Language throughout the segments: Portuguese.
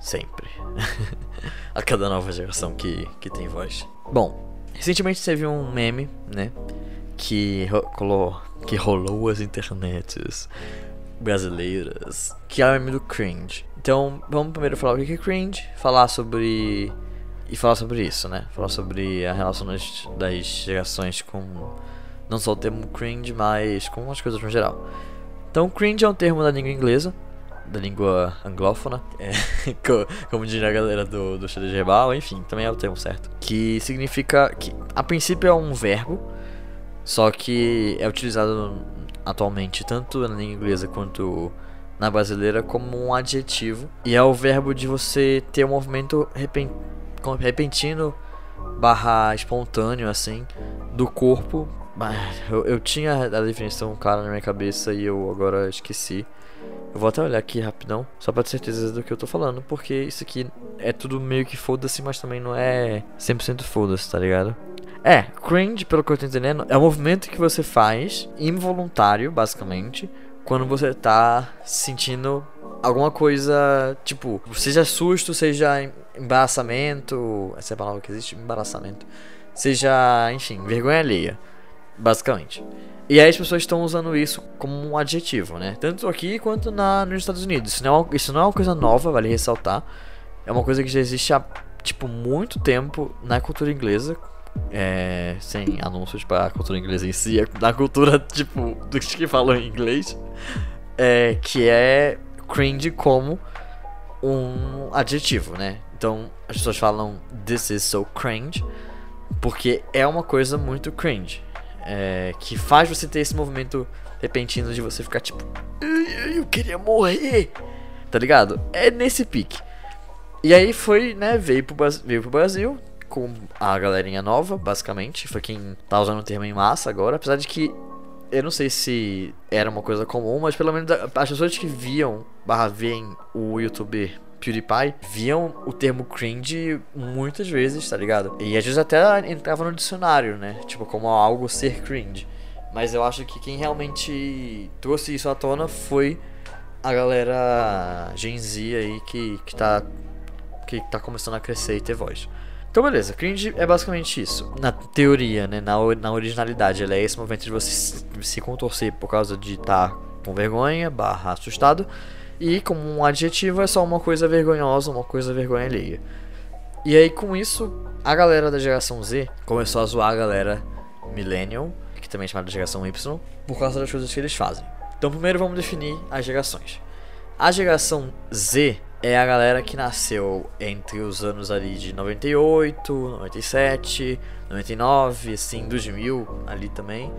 sempre. a cada nova geração que, que tem voz. Bom, recentemente teve um meme, né? Que rolou, que rolou as internets brasileiras, que é o meme do cringe. Então, vamos primeiro falar o que é cringe, falar sobre. E falar sobre isso, né? Falar sobre a relação das, das gerações com. Não só o termo cringe, mas com as coisas no geral. Então, cringe é um termo da língua inglesa, da língua anglófona, é, como diria a galera do, do de Rebal, enfim, também é o termo certo. Que significa que, a princípio, é um verbo, só que é utilizado atualmente tanto na língua inglesa quanto na brasileira como um adjetivo. E é o verbo de você ter um movimento repentino barra espontâneo, assim, do corpo. Eu, eu tinha a definição cara na minha cabeça e eu agora esqueci. Eu vou até olhar aqui rapidão, só pra ter certeza do que eu tô falando, porque isso aqui é tudo meio que foda-se, mas também não é 100% foda-se, tá ligado? É, cringe, pelo que eu tô entendendo, é o movimento que você faz, involuntário, basicamente, quando você tá sentindo alguma coisa, tipo, seja susto, seja embaraçamento, essa é a palavra que existe, embaraçamento, seja, enfim, vergonha alheia, basicamente. E aí as pessoas estão usando isso como um adjetivo, né? Tanto aqui quanto na, nos Estados Unidos. Isso não, é, isso não é uma coisa nova, vale ressaltar. É uma coisa que já existe há, tipo, muito tempo na cultura inglesa, é, sem anúncios para a cultura inglesa em si, na cultura, tipo, dos que falam inglês, é, que é cringe como um adjetivo, né? Então, as pessoas falam this is so cringe, porque é uma coisa muito cringe, é, que faz você ter esse movimento repentino de você ficar tipo, eu queria morrer, tá ligado? É nesse pique. E aí foi, né, veio pro, veio pro Brasil, com a galerinha nova, basicamente. Foi quem tá usando o termo em massa agora. Apesar de que eu não sei se era uma coisa comum, mas pelo menos as pessoas que viam barra veem o youtuber PewDiePie viam o termo cringe muitas vezes, tá ligado? E às vezes até entrava no dicionário, né? Tipo, como algo ser cringe. Mas eu acho que quem realmente trouxe isso à tona foi a galera Gen Z aí que, que, tá, que tá começando a crescer e ter voz. Então, beleza, cringe é basicamente isso. Na teoria, né? Na, na originalidade, ela é esse momento de você se, contorcer por causa de estar tá com vergonha, barra assustado. E como um adjetivo é só uma coisa vergonhosa, uma coisa vergonha alheia. E aí com isso, a galera da geração Z começou a zoar a galera Millennial, que também é chamada de geração Y, por causa das coisas que eles fazem. Então primeiro vamos definir as gerações. A geração Z é a galera que nasceu entre os anos ali de 98, 97, 99, assim, 2000 ali também.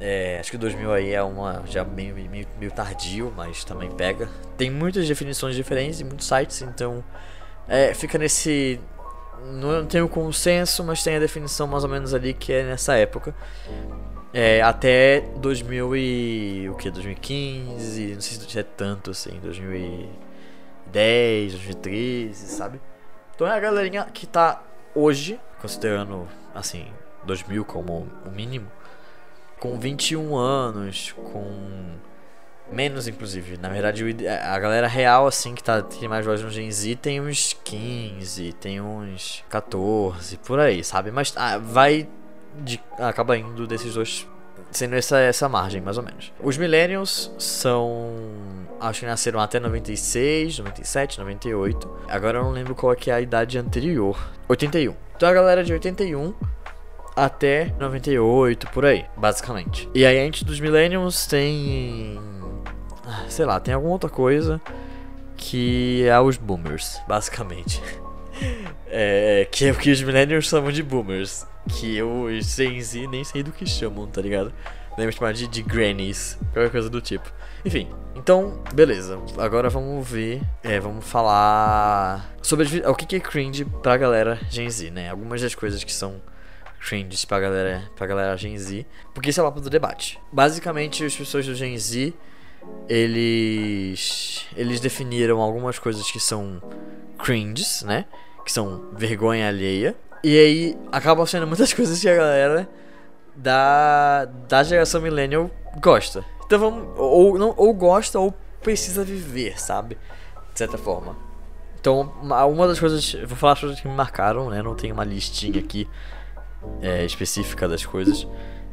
É, acho que 2000 aí é uma já meio, meio, meio, tardio, mas também pega. Tem muitas definições diferentes em muitos sites, então é, fica nesse. Não tem o consenso, mas tem a definição mais ou menos ali que é nessa época. É, até 2000 e. o que? 2015, não sei se é tanto assim, 2000 2010, 2013, sabe? Então é a galerinha que tá hoje, considerando assim, 2000 como o mínimo, com 21 anos, com menos inclusive. Na verdade, a galera real assim que tá tem mais voz no Gen Z tem uns 15, tem uns 14, por aí, sabe? Mas ah, vai de, acaba indo desses dois sendo essa essa margem, mais ou menos. Os millennials são acho que nasceram até 96, 97, 98. Agora eu não lembro qual é, que é a idade anterior. 81. Então a galera de 81 até 98, por aí, basicamente. E aí antes dos Millenniums tem. Ah, sei lá, tem alguma outra coisa que é os boomers, basicamente. é, que é o que os Millennials chamam de boomers. Que os Gen Z nem sei do que chamam, tá ligado? Devem chamar de, de grannies, qualquer coisa do tipo. Enfim, então, beleza. Agora vamos ver, é, vamos falar sobre o que é cringe pra galera Gen Z, né? Algumas das coisas que são cringe pra galera, pra galera Gen Z. Porque isso é o papo do debate. Basicamente, as pessoas do Gen Z, eles, eles definiram algumas coisas que são cringes, né? Que são vergonha alheia. E aí, acabam sendo muitas coisas que a galera da, da geração millennial gosta. Então vamos. Ou, não, ou gosta ou precisa viver, sabe? De certa forma. Então, uma das coisas. Vou falar as coisas que me marcaram, né? Não tem uma listinha aqui é, específica das coisas.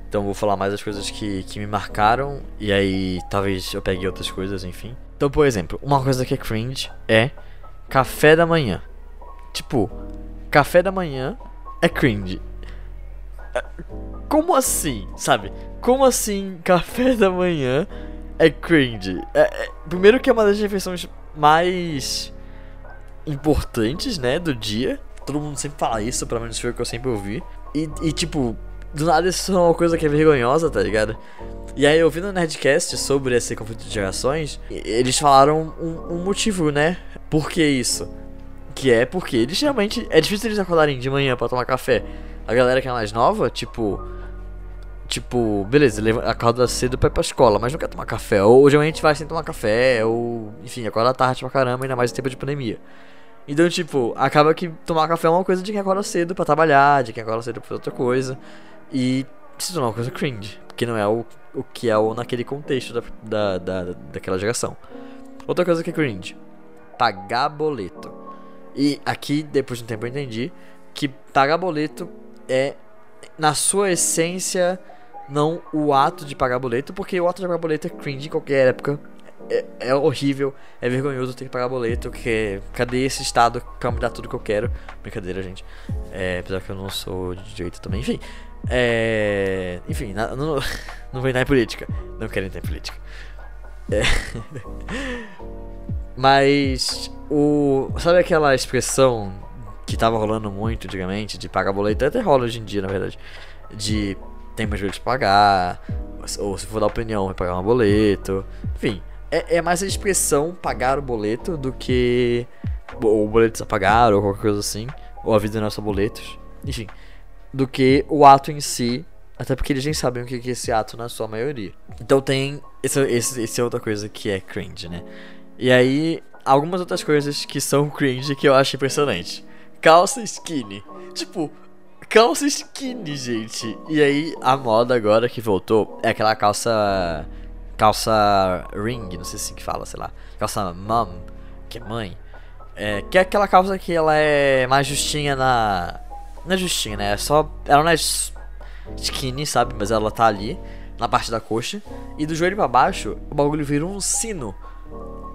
Então, vou falar mais das coisas que, que me marcaram. E aí, talvez eu pegue outras coisas, enfim. Então, por exemplo, uma coisa que é cringe é café da manhã. Tipo, café da manhã é cringe. É, Como assim, sabe? Como assim café da manhã é cringe? É, é- primeiro que é uma das refeições mais importantes, né, do dia. Todo mundo sempre fala isso, pelo menos foi o que eu sempre ouvi. E, e, tipo, do nada isso é uma coisa que é vergonhosa, tá ligado? E aí, ouvindo o Nerdcast sobre esse conflito de gerações, eles falaram um, um motivo, né? Por que isso? Que é porque eles realmente. É difícil eles acordarem de manhã pra tomar café. A galera que é mais nova, tipo. Tipo, beleza, acorda cedo pra ir pra escola, mas não quer tomar café. Ou geralmente vai sem tomar café, ou. Enfim, acorda tarde pra caramba, ainda mais em tempo de pandemia. Então, tipo, acaba que tomar café é uma coisa de quem acorda cedo pra trabalhar, de quem acorda cedo pra outra coisa. E se torna uma coisa cringe, porque não é o, o que é o naquele contexto da, da, da, daquela geração. Outra coisa que é cringe: pagar boleto. E aqui, depois de um tempo, eu entendi que pagar boleto é, na sua essência, não o ato de pagar boleto, porque o ato de pagar boleto é cringe em qualquer época. É, é horrível, é vergonhoso ter que pagar boleto, que cadê esse estado que vai me dar tudo que eu quero? Brincadeira, gente. É, apesar que eu não sou de direito também, enfim. É, enfim, na- não, não vou entrar em política. Não quero entrar em política. É. Mas o. Sabe aquela expressão que tava rolando muito antigamente de pagar boleto? Até rola hoje em dia, na verdade. De tem mais jeito de pagar. Ou se for dar opinião, vai pagar um boleto. Enfim, é, é mais a expressão pagar o boleto do que. Ou boletos a pagar, ou qualquer coisa assim. Ou a vida não é só boletos. Enfim. Do que o ato em si. Até porque eles nem sabem o que é esse ato na sua maioria. Então tem. Esse, esse, esse é outra coisa que é cringe, né? E aí, algumas outras coisas que são cringe que eu acho impressionante. Calça skinny. Tipo, calça skinny, gente. E aí, a moda agora que voltou é aquela calça. Calça ring, não sei se assim que fala, sei lá. Calça mom, que é mãe. É, que é aquela calça que ela é mais justinha na. Não é justinha, né? É só. Ela não é skinny, sabe? Mas ela tá ali, na parte da coxa. E do joelho pra baixo, o bagulho vira um sino.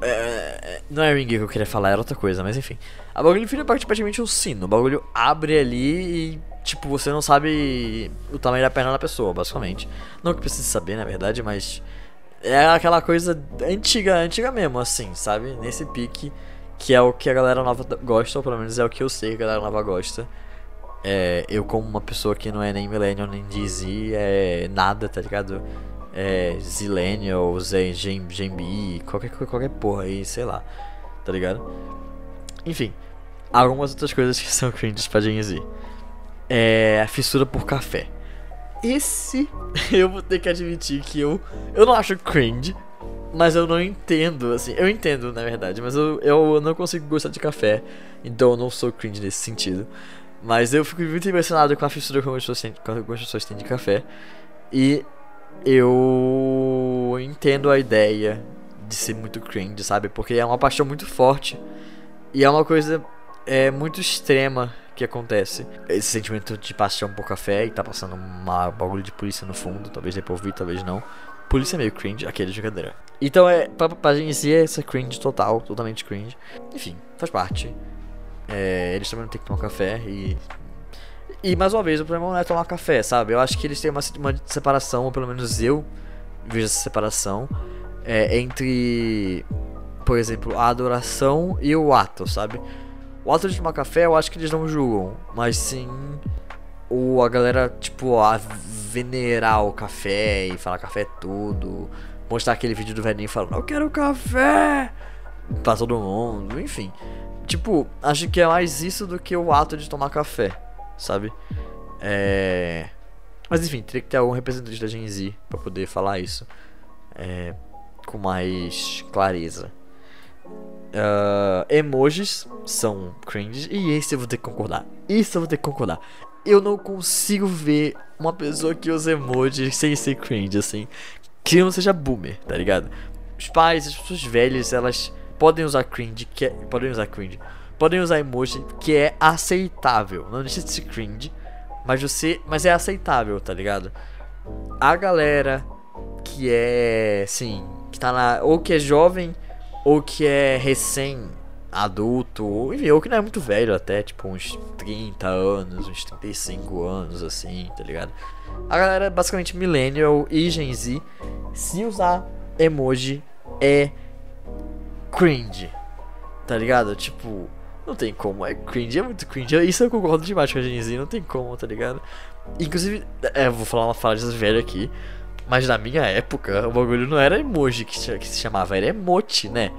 É, não é ring que eu queria falar, era outra coisa, mas enfim. A bagulho vira praticamente um sino. O bagulho abre ali e, tipo, você não sabe o tamanho da perna da pessoa, basicamente. Não que precise saber, na verdade, mas. É aquela coisa antiga, antiga mesmo, assim, sabe? Nesse pique, que é o que a galera nova gosta, ou pelo menos é o que eu sei que a galera nova gosta. É, eu, como uma pessoa que não é nem Millennial nem de Z, é nada, tá ligado? É Zillennial, B, qualquer, qualquer porra aí, sei lá, tá ligado? Enfim, algumas outras coisas que são cringes pra Gen Z. É a fissura por café. Esse eu vou ter que admitir que eu, eu não acho cringe, mas eu não entendo, assim, eu entendo na verdade, mas eu, eu não consigo gostar de café, então eu não sou cringe nesse sentido. Mas eu fico muito impressionado com a fissura que algumas pessoas têm, de café. E eu entendo a ideia de ser muito cringe, sabe? Porque é uma paixão muito forte. E é uma coisa é, muito extrema que acontece. Esse sentimento de paixão por café e tá passando uma bagulho de polícia no fundo. Talvez pra ouvir, talvez não. Polícia é meio cringe, aquele de brincadeira. Então é, pra, pra gente si é essa cringe total, totalmente cringe. Enfim, faz parte. É, eles também não tem que tomar café e. E mais uma vez, o problema não é tomar café, sabe? Eu acho que eles têm uma, uma separação, ou pelo menos eu vejo essa separação é, entre, por exemplo, a adoração e o ato, sabe? O ato de tomar café eu acho que eles não julgam, mas sim o, a galera, tipo, a venerar o café e falar café é tudo. Mostrar aquele vídeo do velhinho falando, eu quero café! Pra todo mundo, enfim. Tipo, acho que é mais isso do que o ato de tomar café, sabe? É. Mas enfim, teria que ter algum representante da Gen Z pra poder falar isso é, com mais clareza. Ah, emojis são cringe e esse eu vou ter que concordar. Isso eu vou ter que concordar. Eu não consigo ver uma pessoa que usa emojis sem ser cringe, assim. Que não seja boomer, tá ligado? Os pais, as pessoas velhas, elas podem usar cringe, que é- podem usar cringe. podem usar emoji que é aceitável. Não deixa de ser cringe, mas você, mas é aceitável, tá ligado? A galera que é, sim, que tá na ou que é jovem ou que é recém adulto, ou, enfim, ou que não é muito velho até, tipo uns 30 anos, uns 35 anos assim, tá ligado? A galera basicamente millennial e Gen Z, se usar emoji é cringe. Tá ligado? Tipo, não tem como, é cringe, é muito cringe. Isso eu concordo demais com a Gen Z, não tem como, tá ligado? Inclusive, é, vou falar uma fala de velha aqui, mas na minha época o bagulho não era emoji que se, chamava, era emote, né?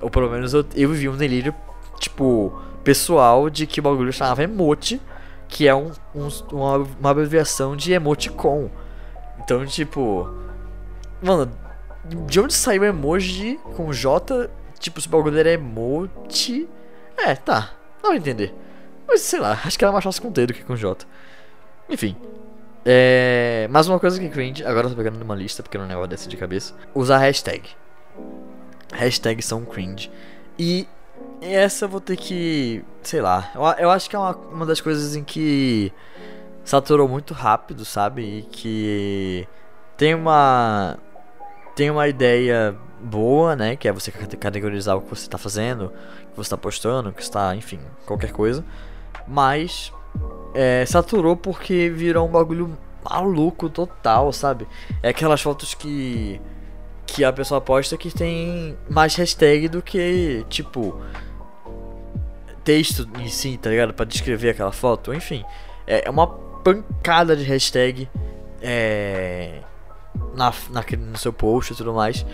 Ou pelo menos eu, eu vivi um delírio, tipo, pessoal de que o bagulho chamava emote, que é um, um uma, uma abreviação de emoticon. Então, tipo. Mano, de onde saiu emoji com J? Tipo, se o bagulho era emote. É, tá. Não entender. Mas sei lá, acho que era mais fácil com T do que com J. Enfim. É. Mais uma coisa que cringe, agora eu tô pegando numa lista porque não é negócio desse de cabeça. Usar hashtag. Hashtags são cringe. E essa eu vou ter que. Sei lá. Eu, eu acho que é uma, uma das coisas em que saturou muito rápido, sabe? E que tem uma tem uma ideia boa, né? Que é você categorizar o que você está fazendo, o que você está postando, o que está, enfim, qualquer coisa. Mas é, saturou porque virou um bagulho maluco total, sabe? É aquelas fotos que que a pessoa posta que tem mais hashtag do que, tipo, texto em si, tá ligado? Pra descrever aquela foto, enfim. É, é uma pancada de hashtag. É na, na, no seu post e tudo mais.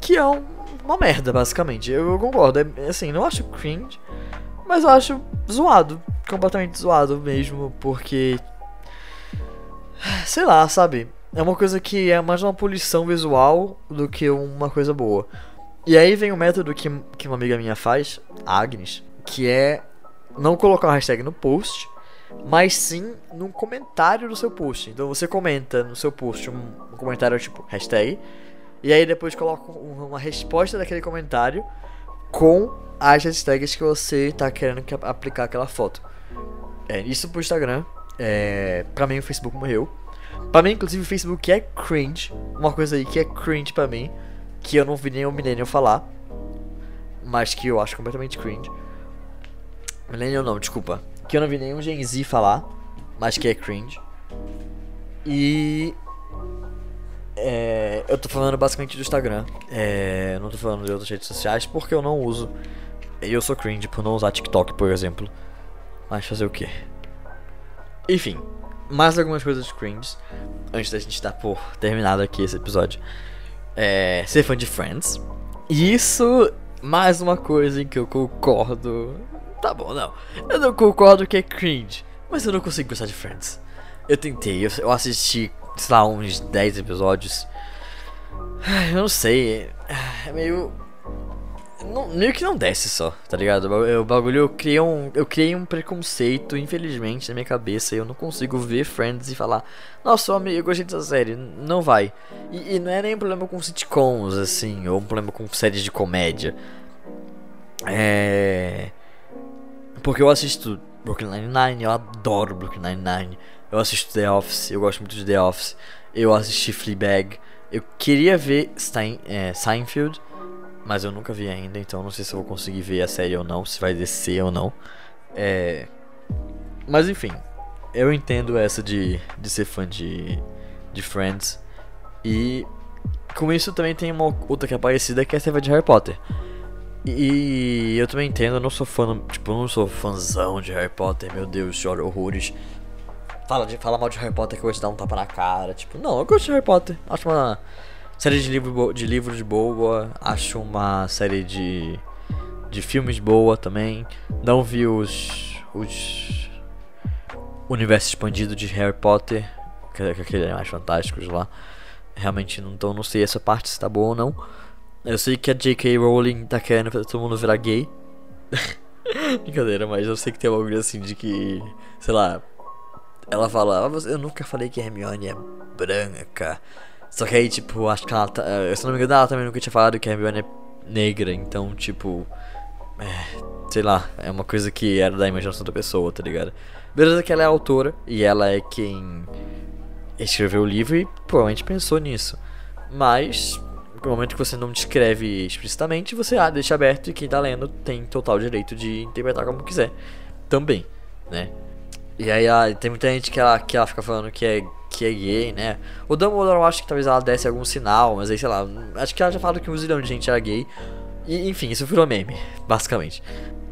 Que é um, uma merda, basicamente. Eu, eu concordo. É, assim, não acho cringe, mas eu acho zoado. Completamente zoado mesmo, porque. Sei lá, sabe? É uma coisa que é mais uma poluição visual do que uma coisa boa. E aí vem o método que, que uma amiga minha faz, Agnes, que é não colocar uma hashtag no post, mas sim num comentário do seu post. Então você comenta no seu post um, um comentário tipo hashtag, e aí depois coloca uma resposta daquele comentário com as hashtags que você está querendo que aplicar aquela foto. É, isso pro Instagram. É, pra mim o Facebook morreu. Pra mim, inclusive, o Facebook é cringe. Uma coisa aí que é cringe pra mim. Que eu não vi nem o Millennium falar. Mas que eu acho completamente cringe. Millennium não, desculpa que eu não vi nenhum Gen Z falar, mas que é cringe. E. É, eu tô falando basicamente do Instagram. É, não tô falando de outras redes sociais porque eu não uso. E eu sou cringe por não usar TikTok, por exemplo. Mas fazer o que? Enfim, mais algumas coisas cringe. Antes da gente dar por terminado aqui esse episódio. É, ser fã de Friends. Isso, mais uma coisa em que eu concordo Tá bom, não. Eu não concordo que é cringe, mas eu não consigo gostar de Friends. Eu tentei, eu, assisti, sei lá, uns 10 episódios. Eu não sei, é meio. Não, meio que não desce só, tá ligado? O bagulho eu criei um. Eu criei um preconceito, infelizmente, na minha cabeça. Eu não consigo ver Friends e falar, nossa, amigo, eu gostei dessa série. Não vai. E, e não é nem um problema com sitcoms, assim, ou um problema com séries de comédia. É. Porque eu assisto Brooklyn Nine-Nine, eu adoro Brooklyn Nine-Nine. Eu assisto The Office, eu gosto muito de The Office. Eu assisti Fleabag. Eu queria ver Stein, é, Seinfeld, mas eu nunca vi ainda, então não sei se eu vou conseguir ver a série ou não, se vai descer ou não. É... Mas enfim, eu entendo essa de, de ser fã de, de Friends. E com isso também tem uma outra que é parecida, que é a série de Harry Potter. E eu também entendo, eu não sou fã, tipo, eu não sou fãzão de Harry Potter, meu Deus, choro horrores. Fala, de, fala mal de Harry Potter que eu vou te dar um tapa na cara. Tipo, não, eu gosto de Harry Potter. Acho uma série de, livro, de livros boa. Acho uma série de, de filmes boa também. Não vi os. os. Universo expandido de Harry Potter. Que, que aqueles mais fantásticos lá. Realmente não, então não sei essa parte se tá boa ou não. Eu sei que a J.K. Rowling tá querendo fazer todo mundo virar gay. Brincadeira, mas eu sei que tem bagulho assim de que, sei lá, ela fala, ah, eu nunca falei que a Hermione é branca. Só que aí, tipo, acho que ela tá. Eh, se não me engano, ela também nunca tinha falado que a Hermione é negra, então, tipo. É, sei lá, é uma coisa que era da imaginação da pessoa, tá ligado? Beleza que ela é autora e ela é quem escreveu o livro e provavelmente pensou nisso. Mas, no momento que você não descreve explicitamente, você ah, deixa aberto e quem tá lendo tem total direito de interpretar como quiser. Também, né? E aí ah, tem muita gente que ela, que ela fica falando que é, que é gay, né? O Dumbledore eu acho que talvez ela desse algum sinal, mas aí sei lá, acho que ela já falou que um zilhão de gente era gay. E enfim, isso virou meme, basicamente.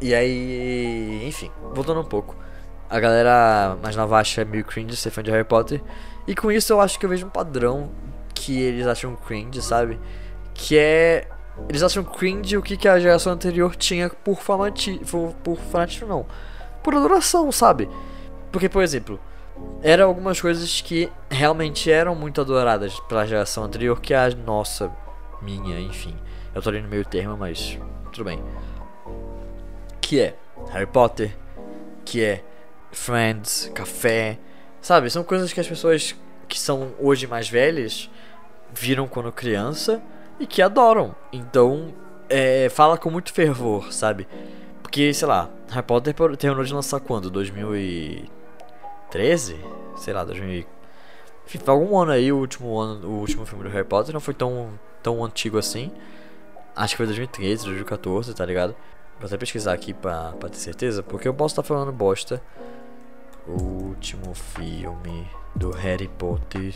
E aí, enfim, voltando um pouco. A galera mais nova acha meio cringe ser fã de Harry Potter. E com isso eu acho que eu vejo um padrão que eles acham cringe, sabe? Que é. Eles acham cringe o que, que a geração anterior tinha por, famati por, por fanatismo, não. Por adoração, sabe? Porque, por exemplo, eram algumas coisas que realmente eram muito adoradas pela geração anterior que a nossa, minha, enfim. Eu tô ali no meio termo, mas tudo bem. Que é Harry Potter, que é Friends, café, sabe? São coisas que as pessoas que são hoje mais velhas viram quando criança e que adoram. Então, é, fala com muito fervor, sabe? Porque, sei lá, Harry Potter terminou de lançar quando? 2013? Sei lá, 2000. Enfim, foi algum ano aí, o último ano, o último filme do Harry Potter não foi tão, tão antigo assim. Acho que foi 2013, 2014, tá ligado? Vou até pesquisar aqui pra, pra ter certeza, porque eu posso estar tá falando bosta. O último filme do Harry Potter.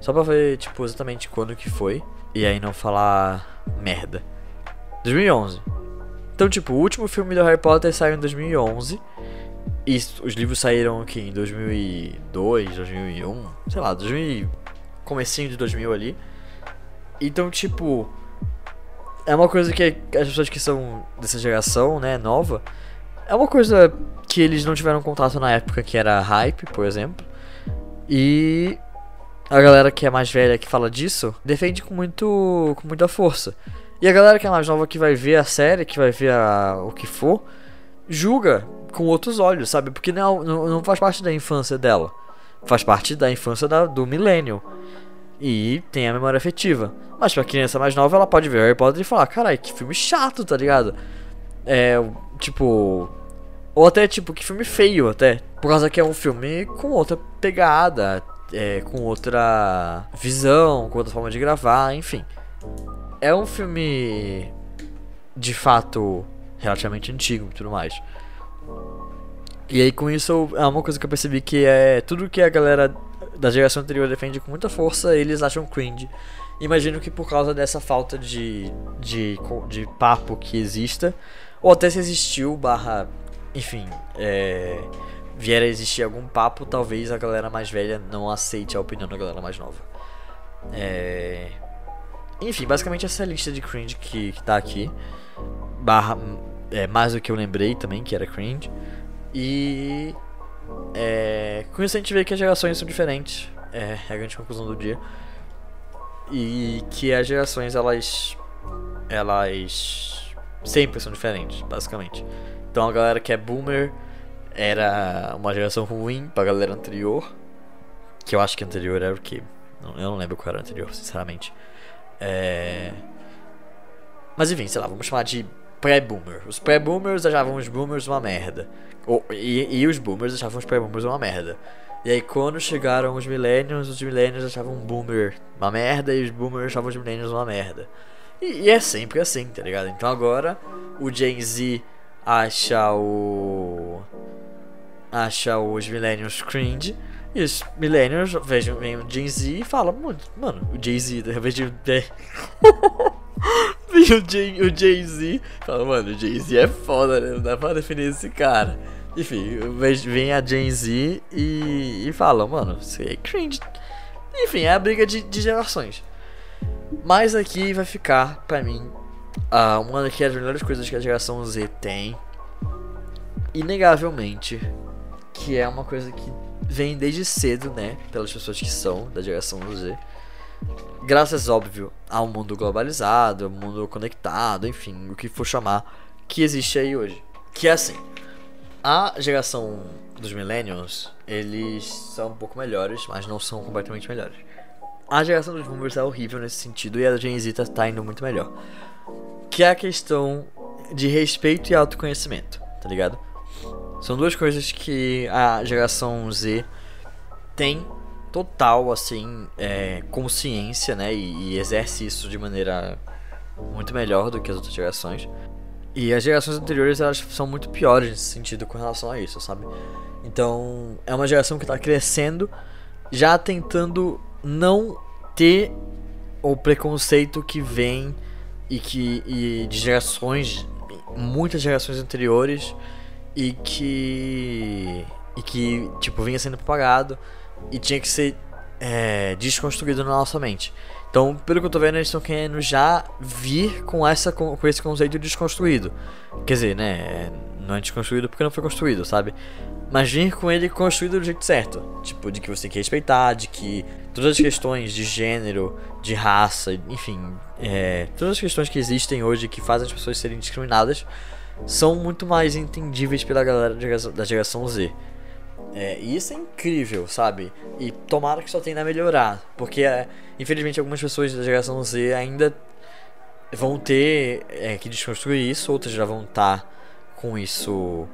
Só pra ver, tipo, exatamente quando que foi. E aí não falar merda. 2011. Então, tipo, o último filme do Harry Potter saiu em 2011. E os livros saíram aqui em 2002, 2001, sei lá, 2000, comecinho de 2000 ali. Então, tipo, é uma coisa que as pessoas que são dessa geração, né, nova, é uma coisa que eles não tiveram contato na época que era hype, por exemplo. E a galera que é mais velha que fala disso defende com muito com muita força. E a galera que é mais nova que vai ver a série, que vai ver a, o que for, julga com outros olhos, sabe? Porque não, não, não faz parte da infância dela. Faz parte da infância da, do milênio e tem a memória afetiva. Mas pra criança mais nova, ela pode ver Harry Potter e falar: carai, que filme chato, tá ligado? É, tipo. Ou até, tipo, que filme feio, até. Por causa que é um filme com outra pegada, é, com outra visão, com outra forma de gravar, enfim. É um filme. De fato, relativamente antigo e tudo mais. E aí, com isso, é uma coisa que eu percebi que é tudo que a galera da geração anterior defende com muita força, eles acham cringe. Imagino que por causa dessa falta de, de, de papo que exista, ou até se existiu, barra, enfim, é, vier a existir algum papo, talvez a galera mais velha não aceite a opinião da galera mais nova. É, enfim, basicamente essa é a lista de cringe que, que tá aqui. Barra, é, mais do que eu lembrei também, que era cringe. E é, com isso a gente vê que as gerações são diferentes. É, é a grande conclusão do dia. E que as gerações elas. Elas sempre são diferentes, basicamente. Então a galera que é boomer era uma geração ruim pra galera anterior. Que eu acho que anterior era o que? Eu não lembro qual era anterior, sinceramente. É... Mas enfim, sei lá, vamos chamar de pré-boomer. Os pré-boomers achavam os boomers uma merda. E, e os boomers achavam os pré-boomers uma merda. E aí quando chegaram os millennials, os millennials achavam um boomer uma merda e os boomers achavam os millennials uma merda. E, e, é sempre assim, tá ligado? Então agora o Gen Z acha o. acha os millennials cringe. E os millennials vejam, vem o Gen Z e falam, mano, o Jay Z, eu vejo. Vem o Jay, o Jay Z fala, mano, o Jay Z é foda, né? Não dá pra definir esse cara. Enfim, vem a Gen Z e, e fala, mano, você é cringe. Enfim, é a briga de, de gerações. Mas aqui vai ficar, pra mim, uh, uma das melhores coisas que a geração Z tem. Inegavelmente. Que é uma coisa que vem desde cedo, né? Pelas pessoas que são da geração Z. Graças, óbvio, ao mundo globalizado, ao mundo conectado, enfim, o que for chamar, que existe aí hoje. Que é assim. A geração dos millennials, eles são um pouco melhores, mas não são completamente melhores. A geração dos boomers é horrível nesse sentido e a Gen Z tá, tá indo muito melhor. Que é a questão de respeito e autoconhecimento, tá ligado? São duas coisas que a geração Z tem total, assim, é, consciência, né? E, e exerce isso de maneira muito melhor do que as outras gerações. E as gerações anteriores elas são muito piores nesse sentido com relação a isso, sabe? Então é uma geração que está crescendo, já tentando não ter o preconceito que vem e que e de gerações, muitas gerações anteriores e que e que tipo vinha sendo propagado e tinha que ser é, desconstruído na nossa mente. Então, pelo que eu tô vendo, eles estão querendo já vir com, essa, com, esse conceito desconstruído. Quer dizer, né? Não é desconstruído porque não foi construído, sabe? Mas vir com ele construído do jeito certo. Tipo, de que você tem que respeitar, de que todas as questões de gênero, de raça, enfim, é, todas as questões que existem hoje que fazem as pessoas serem discriminadas são muito mais entendíveis pela galera da geração Z. É, e isso é incrível, sabe? E tomara que só tenha a melhorar. Porque, é, infelizmente, algumas pessoas da geração Z ainda vão ter é, que desconstruir isso, outras já vão estar tá com isso.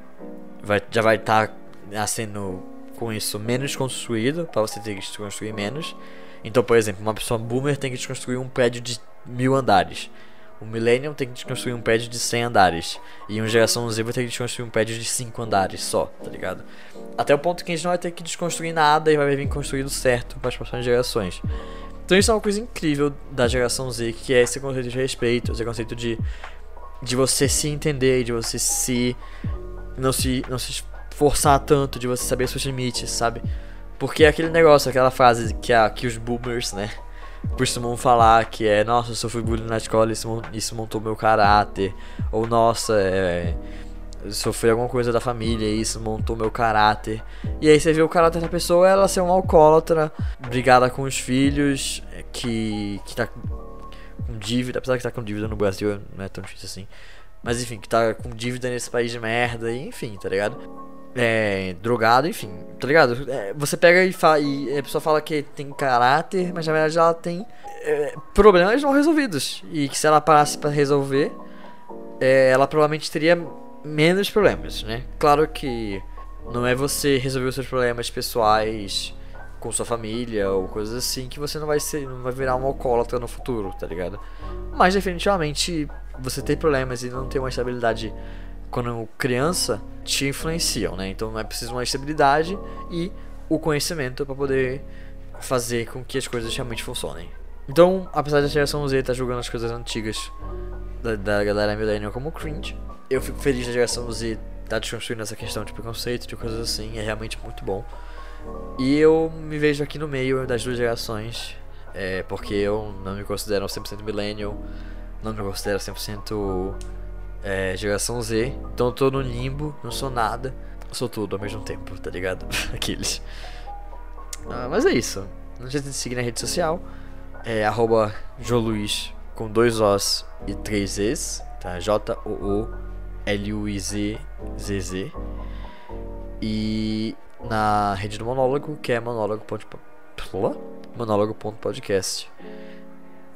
Vai, já vai estar tá nascendo com isso menos construído, para você ter que desconstruir menos. Então, por exemplo, uma pessoa boomer tem que desconstruir um prédio de mil andares. O Millennium tem que desconstruir um prédio de 100 andares. E uma geração Z vai ter que desconstruir um prédio de 5 andares só, tá ligado? Até o ponto que a gente não vai ter que desconstruir nada e vai vir construído certo para as próximas gerações. Então isso é uma coisa incrível da geração Z, que é esse conceito de respeito, esse conceito de, de você se entender, de você se não se não se forçar tanto, de você saber seus limites, sabe? Porque é aquele negócio, aquela frase que, a, que os boomers, né? Costumam falar que é, nossa, eu sofri bullying na escola, isso, isso montou meu caráter. Ou, nossa, é, sofri alguma coisa da família isso montou meu caráter. E aí você vê o caráter da pessoa, ela ser uma alcoólatra, brigada com os filhos, que, que tá com dívida, apesar que tá com dívida no Brasil, não é tão difícil assim. Mas enfim, que tá com dívida nesse país de merda, enfim, tá ligado? É, drogado, enfim, tá ligado? É, você pega e, fala, e a pessoa fala que tem caráter, mas na verdade ela tem é, problemas não resolvidos. E que se ela parasse para resolver, é, ela provavelmente teria menos problemas, né? Claro que não é você resolver os seus problemas pessoais com sua família ou coisas assim que você não vai ser, não vai virar um alcoólatra no futuro, tá ligado? Mas definitivamente você ter problemas e não ter uma estabilidade quando criança te influenciam, né? Então é preciso uma estabilidade e o conhecimento para poder fazer com que as coisas realmente funcionem. Então, apesar da geração Z estar tá julgando as coisas antigas da, da galera millennial como cringe, eu fico feliz da geração Z estar tá desconstruindo essa questão de preconceito, de coisas assim, é realmente muito bom. E eu me vejo aqui no meio das duas gerações, é, porque eu não me considero 100% millennial, não me considero 100% é, geração Z. Então eu tô no limbo, não sou nada. Sou tudo ao mesmo tempo, tá ligado? Aqueles. Ah, mas é isso. Não esqueça de seguir na rede social. É arroba Joluiz com dois Os e três Es. Tá? J-O-O-L-U-I-Z-Z-Z. E na rede do monólogo, que é. Monólogo.podcast.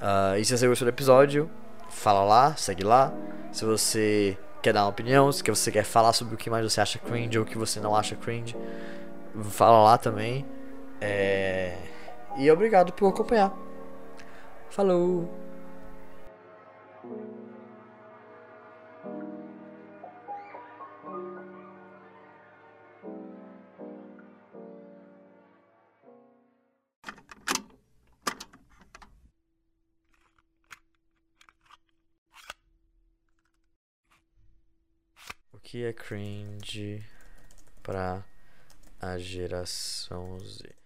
Uh, e se você gostou do episódio, fala lá, segue lá. Se você quer dar uma opinião, se você quer falar sobre o que mais você acha cringe ou o que você não acha cringe, fala lá também. É... E obrigado por acompanhar. Falou! Que é cringe para a geração Z?